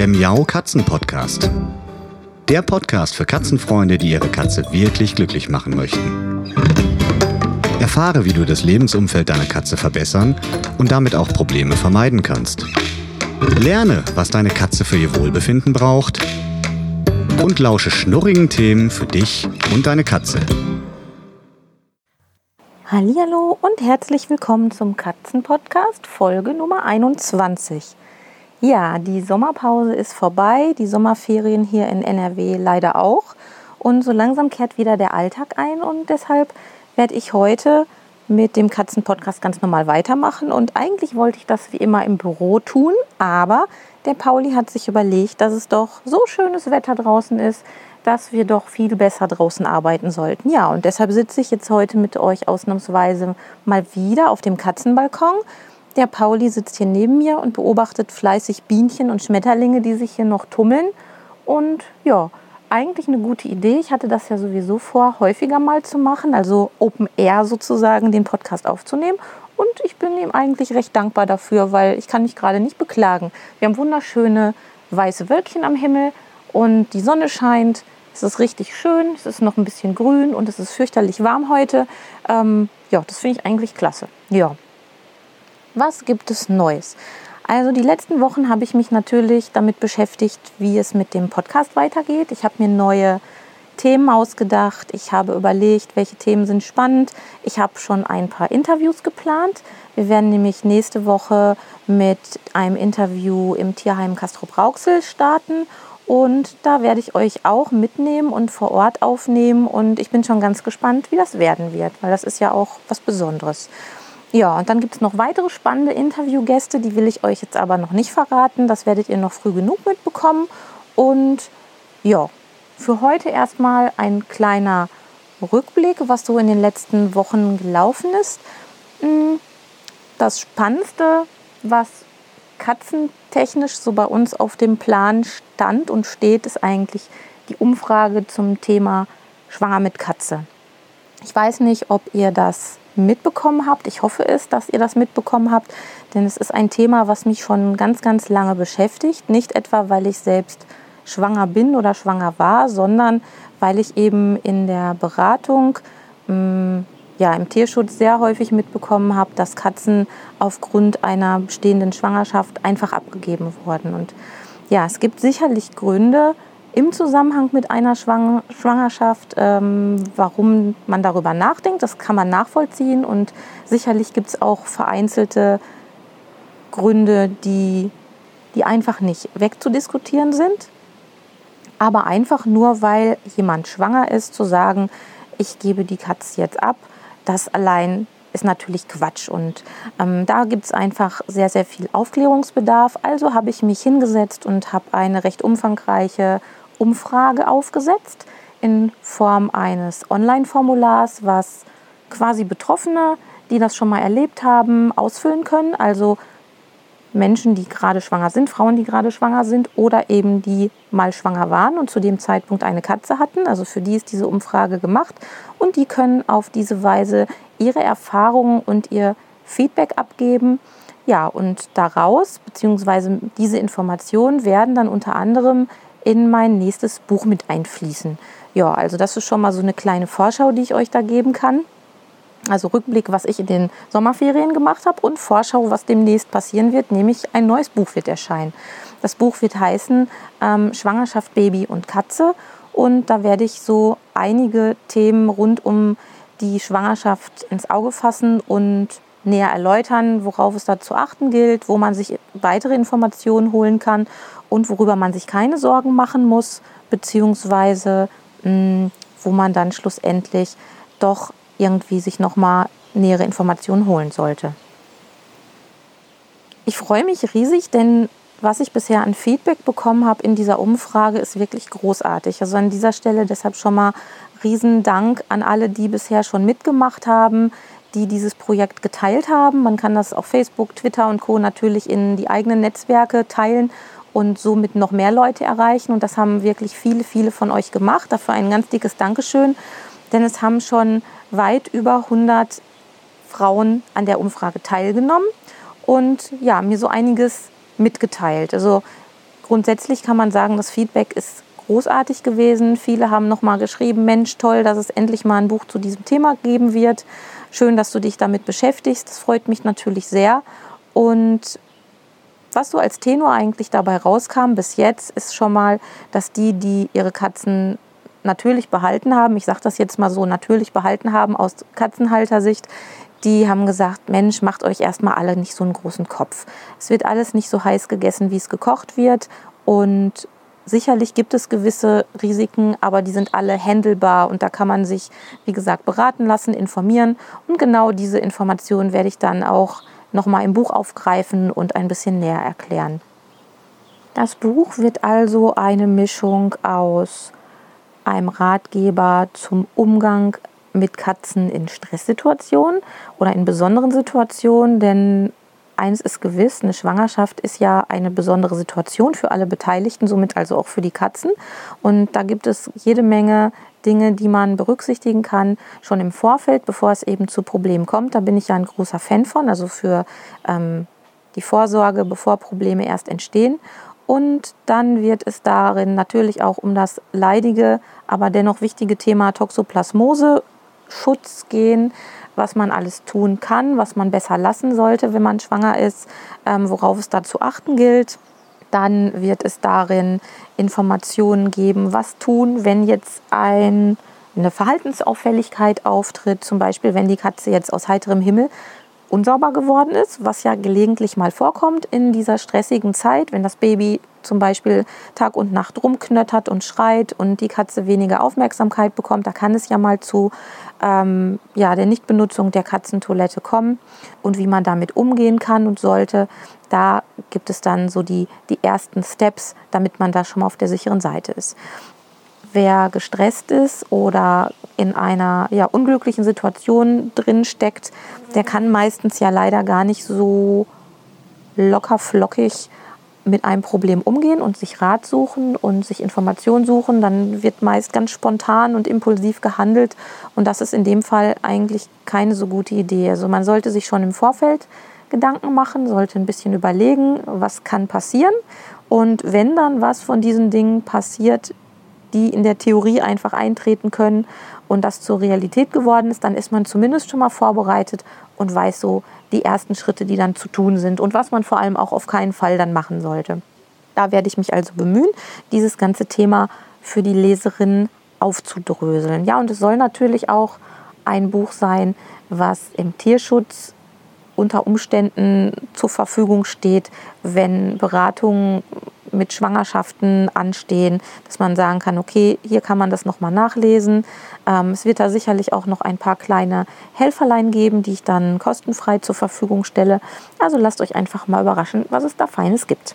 der Miau Katzen Podcast. Der Podcast für Katzenfreunde, die ihre Katze wirklich glücklich machen möchten. Erfahre, wie du das Lebensumfeld deiner Katze verbessern und damit auch Probleme vermeiden kannst. Lerne, was deine Katze für ihr Wohlbefinden braucht und lausche schnurrigen Themen für dich und deine Katze. Hallo und herzlich willkommen zum Katzenpodcast Folge Nummer 21. Ja, die Sommerpause ist vorbei, die Sommerferien hier in NRW leider auch. Und so langsam kehrt wieder der Alltag ein. Und deshalb werde ich heute mit dem Katzenpodcast ganz normal weitermachen. Und eigentlich wollte ich das wie immer im Büro tun, aber der Pauli hat sich überlegt, dass es doch so schönes Wetter draußen ist, dass wir doch viel besser draußen arbeiten sollten. Ja, und deshalb sitze ich jetzt heute mit euch ausnahmsweise mal wieder auf dem Katzenbalkon. Der Pauli sitzt hier neben mir und beobachtet fleißig Bienchen und Schmetterlinge, die sich hier noch tummeln. Und ja, eigentlich eine gute Idee. Ich hatte das ja sowieso vor, häufiger mal zu machen, also Open Air sozusagen, den Podcast aufzunehmen. Und ich bin ihm eigentlich recht dankbar dafür, weil ich kann mich gerade nicht beklagen. Wir haben wunderschöne weiße Wölkchen am Himmel und die Sonne scheint. Es ist richtig schön, es ist noch ein bisschen grün und es ist fürchterlich warm heute. Ähm, ja, das finde ich eigentlich klasse. Ja. Was gibt es Neues? Also die letzten Wochen habe ich mich natürlich damit beschäftigt, wie es mit dem Podcast weitergeht. Ich habe mir neue Themen ausgedacht. Ich habe überlegt, welche Themen sind spannend. Ich habe schon ein paar Interviews geplant. Wir werden nämlich nächste Woche mit einem Interview im Tierheim Castro Brauxel starten und da werde ich euch auch mitnehmen und vor Ort aufnehmen. Und ich bin schon ganz gespannt, wie das werden wird, weil das ist ja auch was Besonderes. Ja, und dann gibt es noch weitere spannende Interviewgäste, die will ich euch jetzt aber noch nicht verraten. Das werdet ihr noch früh genug mitbekommen. Und ja, für heute erstmal ein kleiner Rückblick, was so in den letzten Wochen gelaufen ist. Hm, das Spannendste, was katzentechnisch so bei uns auf dem Plan stand und steht, ist eigentlich die Umfrage zum Thema Schwanger mit Katze. Ich weiß nicht, ob ihr das mitbekommen habt. Ich hoffe es, dass ihr das mitbekommen habt, denn es ist ein Thema, was mich schon ganz, ganz lange beschäftigt. Nicht etwa, weil ich selbst schwanger bin oder schwanger war, sondern weil ich eben in der Beratung mm, ja, im Tierschutz sehr häufig mitbekommen habe, dass Katzen aufgrund einer bestehenden Schwangerschaft einfach abgegeben wurden. Und ja, es gibt sicherlich Gründe im Zusammenhang mit einer Schwang Schwangerschaft, ähm, warum man darüber nachdenkt. Das kann man nachvollziehen. Und sicherlich gibt es auch vereinzelte Gründe, die, die einfach nicht wegzudiskutieren sind. Aber einfach nur, weil jemand schwanger ist, zu sagen, ich gebe die Katze jetzt ab, das allein ist natürlich Quatsch. Und ähm, da gibt es einfach sehr, sehr viel Aufklärungsbedarf. Also habe ich mich hingesetzt und habe eine recht umfangreiche Umfrage aufgesetzt in Form eines Online-Formulars, was quasi Betroffene, die das schon mal erlebt haben, ausfüllen können. Also Menschen, die gerade schwanger sind, Frauen, die gerade schwanger sind oder eben die mal schwanger waren und zu dem Zeitpunkt eine Katze hatten. Also für die ist diese Umfrage gemacht und die können auf diese Weise ihre Erfahrungen und ihr Feedback abgeben. Ja, und daraus, beziehungsweise diese Informationen werden dann unter anderem in mein nächstes Buch mit einfließen. Ja, also das ist schon mal so eine kleine Vorschau, die ich euch da geben kann. Also Rückblick, was ich in den Sommerferien gemacht habe und Vorschau, was demnächst passieren wird, nämlich ein neues Buch wird erscheinen. Das Buch wird heißen ähm, Schwangerschaft, Baby und Katze und da werde ich so einige Themen rund um die Schwangerschaft ins Auge fassen und näher erläutern, worauf es da zu achten gilt, wo man sich weitere Informationen holen kann und worüber man sich keine Sorgen machen muss, beziehungsweise mh, mm, wo man dann schlussendlich doch irgendwie sich nochmal nähere Informationen holen sollte. Ich freue mich riesig, denn was ich bisher an Feedback bekommen habe in dieser Umfrage, ist wirklich großartig. Also an dieser Stelle deshalb schon mal riesen Dank an alle, die bisher schon mitgemacht haben, die dieses Projekt geteilt haben. Man kann das auf Facebook, Twitter und Co. natürlich in die eigenen Netzwerke teilen und somit noch mehr Leute erreichen. Und das haben wirklich viele, viele von euch gemacht. Dafür ein ganz dickes Dankeschön, denn es haben schon weit über 100 Frauen an der Umfrage teilgenommen und ja, mir so einiges mitgeteilt. Also grundsätzlich kann man sagen, das Feedback ist großartig gewesen. Viele haben nochmal geschrieben, Mensch, toll, dass es endlich mal ein Buch zu diesem Thema geben wird. Schön, dass du dich damit beschäftigst. Das freut mich natürlich sehr. Und was so als Tenor eigentlich dabei rauskam bis jetzt, ist schon mal, dass die, die ihre Katzen natürlich behalten haben, ich sage das jetzt mal so, natürlich behalten haben aus Katzenhaltersicht, die haben gesagt, Mensch, macht euch erstmal alle nicht so einen großen Kopf. Es wird alles nicht so heiß gegessen, wie es gekocht wird. Und sicherlich gibt es gewisse Risiken, aber die sind alle handelbar und da kann man sich, wie gesagt, beraten lassen, informieren. Und genau diese Informationen werde ich dann auch nochmal im Buch aufgreifen und ein bisschen näher erklären. Das Buch wird also eine Mischung aus einem Ratgeber zum Umgang mit Katzen in Stresssituationen oder in besonderen Situationen, denn eins ist gewiss, eine Schwangerschaft ist ja eine besondere Situation für alle Beteiligten, somit also auch für die Katzen. Und da gibt es jede Menge Dinge, die man berücksichtigen kann, schon im Vorfeld, bevor es eben zu Problemen kommt. Da bin ich ja ein großer Fan von, also für ähm, die Vorsorge, bevor Probleme erst entstehen. Und dann wird es darin natürlich auch um das leidige, aber dennoch wichtige Thema Toxoplasmose Schutz gehen, was man alles tun kann, was man besser lassen sollte, wenn man schwanger ist, ähm, worauf es da zu achten gilt. Dann wird es darin Informationen geben, was tun, wenn jetzt ein, eine Verhaltensauffälligkeit auftritt, zum Beispiel wenn die Katze jetzt aus heiterem Himmel unsauber geworden ist, was ja gelegentlich mal vorkommt in dieser stressigen Zeit, wenn das Baby zum Beispiel Tag und Nacht rumknöttert und schreit und die Katze weniger Aufmerksamkeit bekommt, da kann es ja mal zu ähm, ja, der Nichtbenutzung der Katzentoilette kommen und wie man damit umgehen kann und sollte. Da gibt es dann so die, die ersten Steps, damit man da schon mal auf der sicheren Seite ist. Wer gestresst ist oder in einer ja, unglücklichen Situation drin steckt, der kann meistens ja leider gar nicht so locker flockig mit einem Problem umgehen und sich Rat suchen und sich Informationen suchen, dann wird meist ganz spontan und impulsiv gehandelt. Und das ist in dem Fall eigentlich keine so gute Idee. Also man sollte sich schon im Vorfeld Gedanken machen, sollte ein bisschen überlegen, was kann passieren. Und wenn dann was von diesen Dingen passiert, die in der Theorie einfach eintreten können und das zur Realität geworden ist, dann ist man zumindest schon mal vorbereitet und weiß so die ersten Schritte, die dann zu tun sind und was man vor allem auch auf keinen Fall dann machen sollte. Da werde ich mich also bemühen, dieses ganze Thema für die Leserin aufzudröseln. Ja, und es soll natürlich auch ein Buch sein, was im Tierschutz unter Umständen zur Verfügung steht, wenn Beratungen mit Schwangerschaften anstehen, dass man sagen kann, okay, hier kann man das nochmal nachlesen. Ähm, es wird da sicherlich auch noch ein paar kleine Helferlein geben, die ich dann kostenfrei zur Verfügung stelle. Also lasst euch einfach mal überraschen, was es da Feines gibt.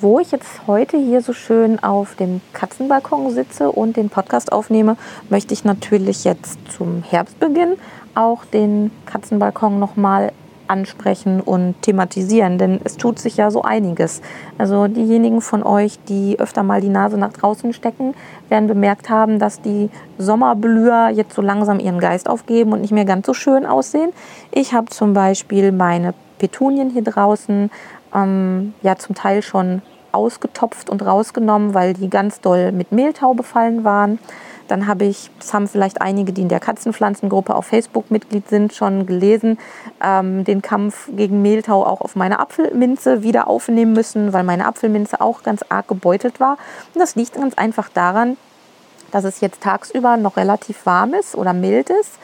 Wo ich jetzt heute hier so schön auf dem Katzenbalkon sitze und den Podcast aufnehme, möchte ich natürlich jetzt zum Herbstbeginn auch den Katzenbalkon nochmal ansprechen und thematisieren, denn es tut sich ja so einiges. Also diejenigen von euch, die öfter mal die Nase nach draußen stecken, werden bemerkt haben, dass die Sommerblüher jetzt so langsam ihren Geist aufgeben und nicht mehr ganz so schön aussehen. Ich habe zum Beispiel meine Petunien hier draußen ähm, ja zum Teil schon ausgetopft und rausgenommen, weil die ganz doll mit Mehltau befallen waren. Dann habe ich, das haben vielleicht einige, die in der Katzenpflanzengruppe auf Facebook Mitglied sind, schon gelesen, ähm, den Kampf gegen Mehltau auch auf meine Apfelminze wieder aufnehmen müssen, weil meine Apfelminze auch ganz arg gebeutelt war. Und das liegt ganz einfach daran, dass es jetzt tagsüber noch relativ warm ist oder mild ist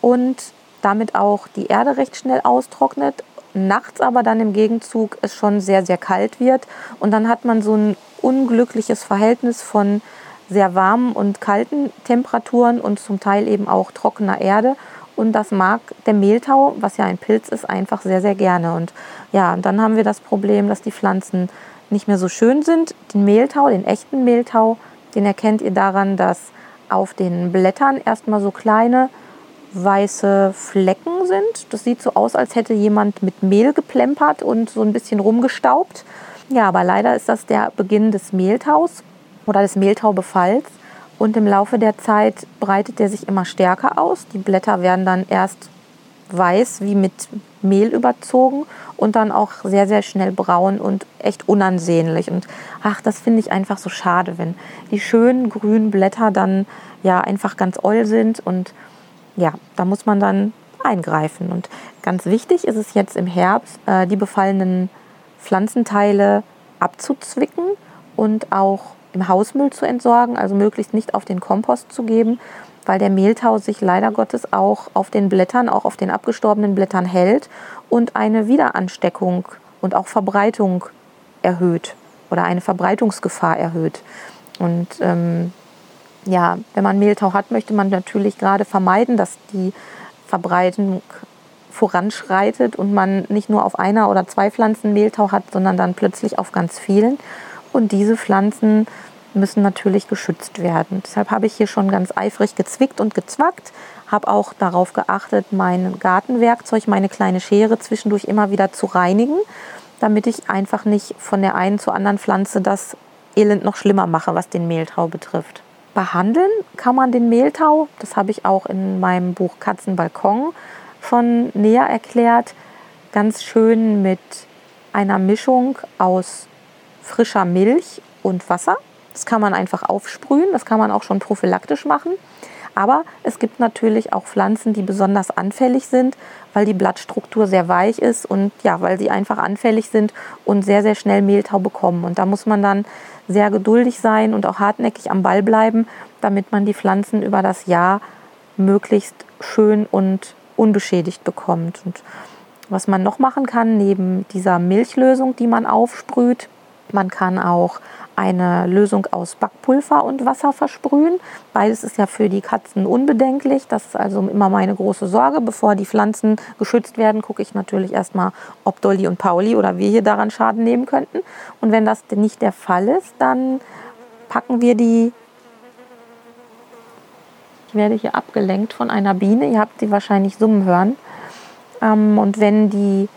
und damit auch die Erde recht schnell austrocknet. Nachts aber dann im Gegenzug es schon sehr, sehr kalt wird. Und dann hat man so ein unglückliches Verhältnis von sehr warmen und kalten Temperaturen und zum Teil eben auch trockener Erde. Und das mag der Mehltau, was ja ein Pilz ist, einfach sehr, sehr gerne. Und ja, und dann haben wir das Problem, dass die Pflanzen nicht mehr so schön sind. Den Mehltau, den echten Mehltau, den erkennt ihr daran, dass auf den Blättern erstmal so kleine weiße Flecken sind. Das sieht so aus, als hätte jemand mit Mehl geplempert und so ein bisschen rumgestaubt. Ja, aber leider ist das der Beginn des Mehltaus oder des Mehltaubefalls. Und im Laufe der Zeit breitet der sich immer stärker aus. Die Blätter werden dann erst weiß wie mit Mehl überzogen und dann auch sehr, sehr schnell braun und echt unansehnlich. Und ach, das finde ich einfach so schade, wenn die schönen grünen Blätter dann ja einfach ganz oll sind und ja, da muss man dann eingreifen. Und ganz wichtig ist es jetzt im Herbst, äh, die befallenen Pflanzenteile abzuzwicken und auch im Hausmüll zu entsorgen, also möglichst nicht auf den Kompost zu geben, weil der Mehltau sich leider Gottes auch auf den Blättern, auch auf den abgestorbenen Blättern hält und eine Wiederansteckung und auch Verbreitung erhöht oder eine Verbreitungsgefahr erhöht. Und ähm, ja, wenn man Mehltau hat, möchte man natürlich gerade vermeiden, dass die Verbreitung voranschreitet und man nicht nur auf einer oder zwei Pflanzen Mehltau hat, sondern dann plötzlich auf ganz vielen. Und diese Pflanzen müssen natürlich geschützt werden. Deshalb habe ich hier schon ganz eifrig gezwickt und gezwackt, habe auch darauf geachtet, mein Gartenwerkzeug, meine kleine Schere zwischendurch immer wieder zu reinigen, damit ich einfach nicht von der einen zur anderen Pflanze das Elend noch schlimmer mache, was den Mehltau betrifft. Behandeln kann man den Mehltau, das habe ich auch in meinem Buch Katzenbalkon schon näher erklärt, ganz schön mit einer Mischung aus frischer Milch und Wasser. Das kann man einfach aufsprühen, das kann man auch schon prophylaktisch machen. Aber es gibt natürlich auch Pflanzen, die besonders anfällig sind, weil die Blattstruktur sehr weich ist und ja, weil sie einfach anfällig sind und sehr, sehr schnell Mehltau bekommen. Und da muss man dann sehr geduldig sein und auch hartnäckig am Ball bleiben, damit man die Pflanzen über das Jahr möglichst schön und unbeschädigt bekommt. Und was man noch machen kann, neben dieser Milchlösung, die man aufsprüht, man kann auch eine Lösung aus Backpulver und Wasser versprühen. Beides ist ja für die Katzen unbedenklich. Das ist also immer meine große Sorge. Bevor die Pflanzen geschützt werden, gucke ich natürlich erstmal, ob Dolly und Pauli oder wir hier daran Schaden nehmen könnten. Und wenn das nicht der Fall ist, dann packen wir die. Ich werde hier abgelenkt von einer Biene. Ihr habt sie wahrscheinlich summen hören. Ähm, und wenn die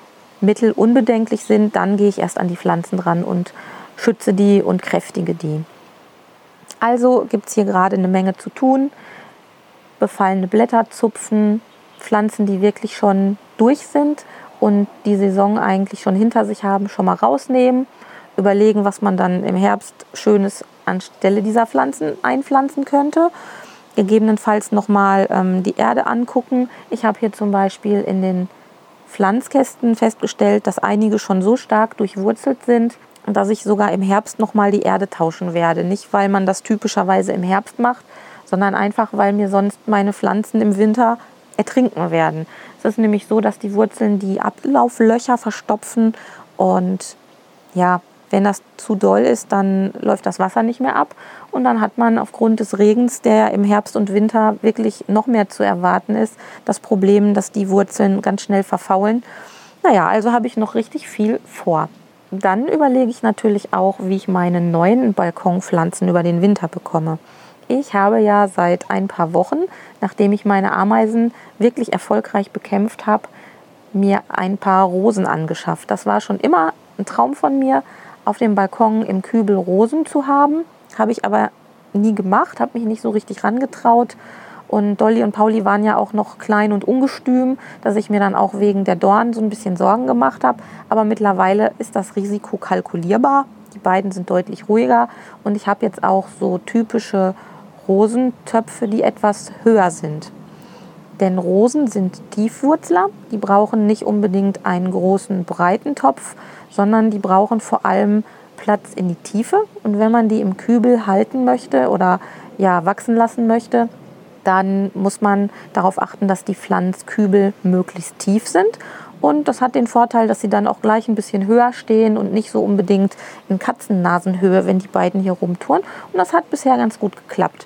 Mittel unbedenklich sind, dann gehe ich erst an die Pflanzen dran und schütze die und kräftige die. Also gibt es hier gerade eine Menge zu tun. Befallene Blätter zupfen, Pflanzen, die wirklich schon durch sind und die Saison eigentlich schon hinter sich haben, schon mal rausnehmen. Überlegen, was man dann im Herbst Schönes anstelle dieser Pflanzen einpflanzen könnte. Gegebenenfalls nochmal ähm, die Erde angucken. Ich habe hier zum Beispiel in den Pflanzkästen festgestellt, dass einige schon so stark durchwurzelt sind, dass ich sogar im Herbst nochmal die Erde tauschen werde. Nicht, weil man das typischerweise im Herbst macht, sondern einfach, weil mir sonst meine Pflanzen im Winter ertrinken werden. Es ist nämlich so, dass die Wurzeln die Ablauflöcher verstopfen und ja, wenn das zu doll ist, dann läuft das Wasser nicht mehr ab und dann hat man aufgrund des Regens, der im Herbst und Winter wirklich noch mehr zu erwarten ist, das Problem, dass die Wurzeln ganz schnell verfaulen. Naja, also habe ich noch richtig viel vor. Dann überlege ich natürlich auch, wie ich meine neuen Balkonpflanzen über den Winter bekomme. Ich habe ja seit ein paar Wochen, nachdem ich meine Ameisen wirklich erfolgreich bekämpft habe, mir ein paar Rosen angeschafft. Das war schon immer ein Traum von mir, auf dem Balkon im Kübel Rosen zu haben. Habe ich aber nie gemacht, habe mich nicht so richtig rangetraut. Und Dolly und Pauli waren ja auch noch klein und ungestüm, dass ich mir dann auch wegen der Dornen so ein bisschen Sorgen gemacht habe. Aber mittlerweile ist das Risiko kalkulierbar. Die beiden sind deutlich ruhiger und ich habe jetzt auch so typische Rosentöpfe, die etwas höher sind. Denn Rosen sind Tiefwurzler, die brauchen nicht unbedingt einen großen breiten Topf, sondern die brauchen vor allem Platz in die Tiefe. Und wenn man die im Kübel halten möchte oder ja, wachsen lassen möchte, dann muss man darauf achten, dass die Pflanzkübel möglichst tief sind. Und das hat den Vorteil, dass sie dann auch gleich ein bisschen höher stehen und nicht so unbedingt in Katzennasenhöhe, wenn die beiden hier rumtouren. Und das hat bisher ganz gut geklappt.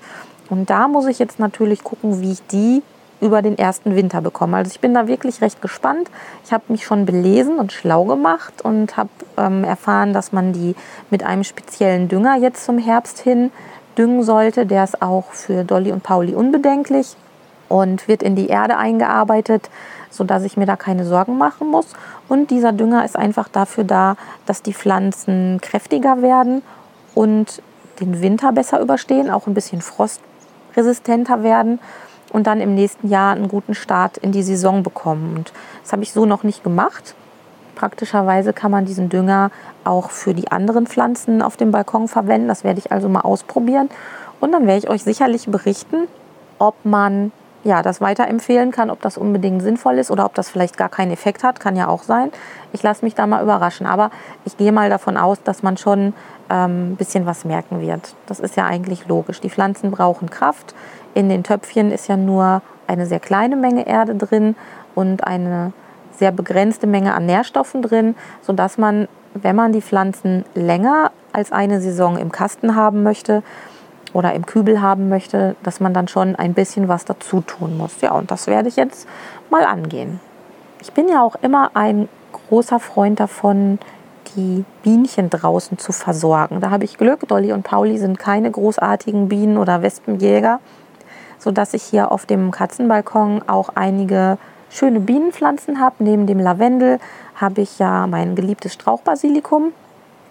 Und da muss ich jetzt natürlich gucken, wie ich die über den ersten Winter bekommen. Also ich bin da wirklich recht gespannt. Ich habe mich schon belesen und schlau gemacht und habe ähm, erfahren, dass man die mit einem speziellen Dünger jetzt zum Herbst hin düngen sollte. Der ist auch für Dolly und Pauli unbedenklich und wird in die Erde eingearbeitet, sodass ich mir da keine Sorgen machen muss. Und dieser Dünger ist einfach dafür da, dass die Pflanzen kräftiger werden und den Winter besser überstehen, auch ein bisschen frostresistenter werden und dann im nächsten Jahr einen guten Start in die Saison bekommen. Und das habe ich so noch nicht gemacht. Praktischerweise kann man diesen Dünger auch für die anderen Pflanzen auf dem Balkon verwenden. Das werde ich also mal ausprobieren. Und dann werde ich euch sicherlich berichten, ob man ja, das weiterempfehlen kann, ob das unbedingt sinnvoll ist oder ob das vielleicht gar keinen Effekt hat, kann ja auch sein. Ich lasse mich da mal überraschen. Aber ich gehe mal davon aus, dass man schon ein ähm, bisschen was merken wird. Das ist ja eigentlich logisch. Die Pflanzen brauchen Kraft. In den Töpfchen ist ja nur eine sehr kleine Menge Erde drin und eine sehr begrenzte Menge an Nährstoffen drin, sodass man, wenn man die Pflanzen länger als eine Saison im Kasten haben möchte oder im Kübel haben möchte, dass man dann schon ein bisschen was dazu tun muss. Ja, und das werde ich jetzt mal angehen. Ich bin ja auch immer ein großer Freund davon, die Bienchen draußen zu versorgen. Da habe ich Glück. Dolly und Pauli sind keine großartigen Bienen- oder Wespenjäger, sodass ich hier auf dem Katzenbalkon auch einige schöne Bienenpflanzen habe. Neben dem Lavendel habe ich ja mein geliebtes Strauchbasilikum.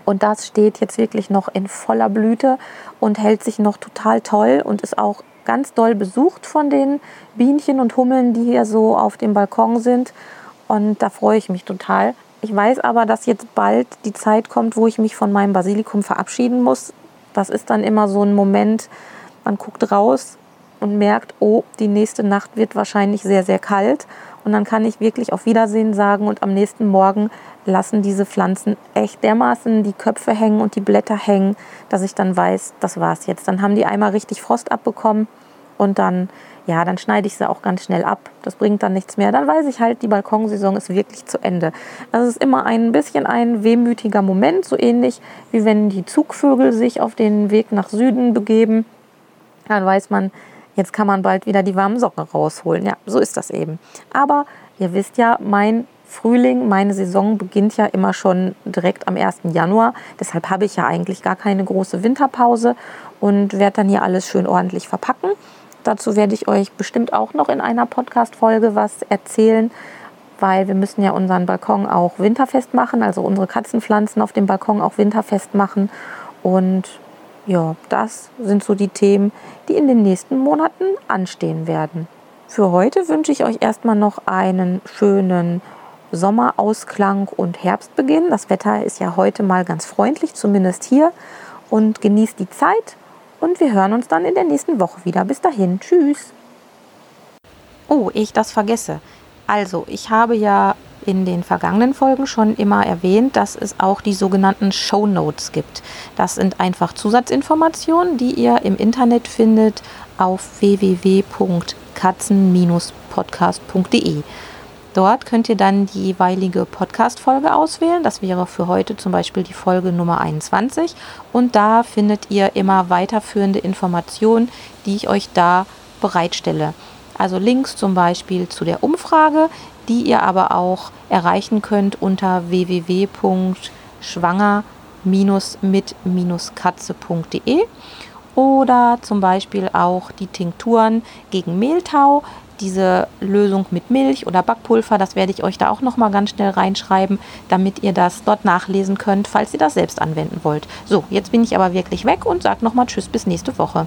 Und das steht jetzt wirklich noch in voller Blüte und hält sich noch total toll und ist auch ganz doll besucht von den Bienchen und Hummeln, die hier so auf dem Balkon sind. Und da freue ich mich total. Ich weiß aber, dass jetzt bald die Zeit kommt, wo ich mich von meinem Basilikum verabschieden muss. Das ist dann immer so ein Moment, man guckt raus und merkt, oh, die nächste Nacht wird wahrscheinlich sehr, sehr kalt. Und dann kann ich wirklich auf Wiedersehen sagen und am nächsten Morgen lassen diese Pflanzen echt dermaßen die Köpfe hängen und die Blätter hängen, dass ich dann weiß, das war's jetzt. Dann haben die einmal richtig Frost abbekommen und dann, ja, dann schneide ich sie auch ganz schnell ab. Das bringt dann nichts mehr. Dann weiß ich halt, die Balkonsaison ist wirklich zu Ende. Das ist immer ein bisschen ein wehmütiger Moment, so ähnlich wie wenn die Zugvögel sich auf den Weg nach Süden begeben. Dann weiß man, jetzt kann man bald wieder die warmen Socken rausholen. Ja, so ist das eben. Aber ihr wisst ja, mein Frühling, meine Saison beginnt ja immer schon direkt am 1. Januar. Deshalb habe ich ja eigentlich gar keine große Winterpause und werde dann hier alles schön ordentlich verpacken. Dazu werde ich euch bestimmt auch noch in einer Podcast-Folge was erzählen, weil wir müssen ja unseren Balkon auch winterfest machen, also unsere Katzenpflanzen auf dem Balkon auch winterfest machen. Und ja, das sind so die Themen, die in den nächsten Monaten anstehen werden. Für heute wünsche ich euch erstmal noch einen schönen Sommerausklang und Herbstbeginn. Das Wetter ist ja heute mal ganz freundlich, zumindest hier. Und genießt die Zeit und wir hören uns dann in der nächsten Woche wieder. Bis dahin, tschüss. Oh, ich das vergesse. Also, ich habe ja in den vergangenen Folgen schon immer erwähnt, dass es auch die sogenannten Show Notes gibt. Das sind einfach Zusatzinformationen, die ihr im Internet findet auf www.katzen-podcast.de. Dort könnt ihr dann die jeweilige Podcast-Folge auswählen. Das wäre für heute zum Beispiel die Folge Nummer 21. Und da findet ihr immer weiterführende Informationen, die ich euch da bereitstelle. Also Links zum Beispiel zu der Umfrage, die ihr aber auch erreichen könnt unter www.schwanger-mit-katze.de oder zum Beispiel auch die Tinkturen gegen Mehltau diese Lösung mit Milch oder Backpulver, das werde ich euch da auch noch mal ganz schnell reinschreiben, damit ihr das dort nachlesen könnt, falls ihr das selbst anwenden wollt. So, jetzt bin ich aber wirklich weg und sage noch mal Tschüss bis nächste Woche.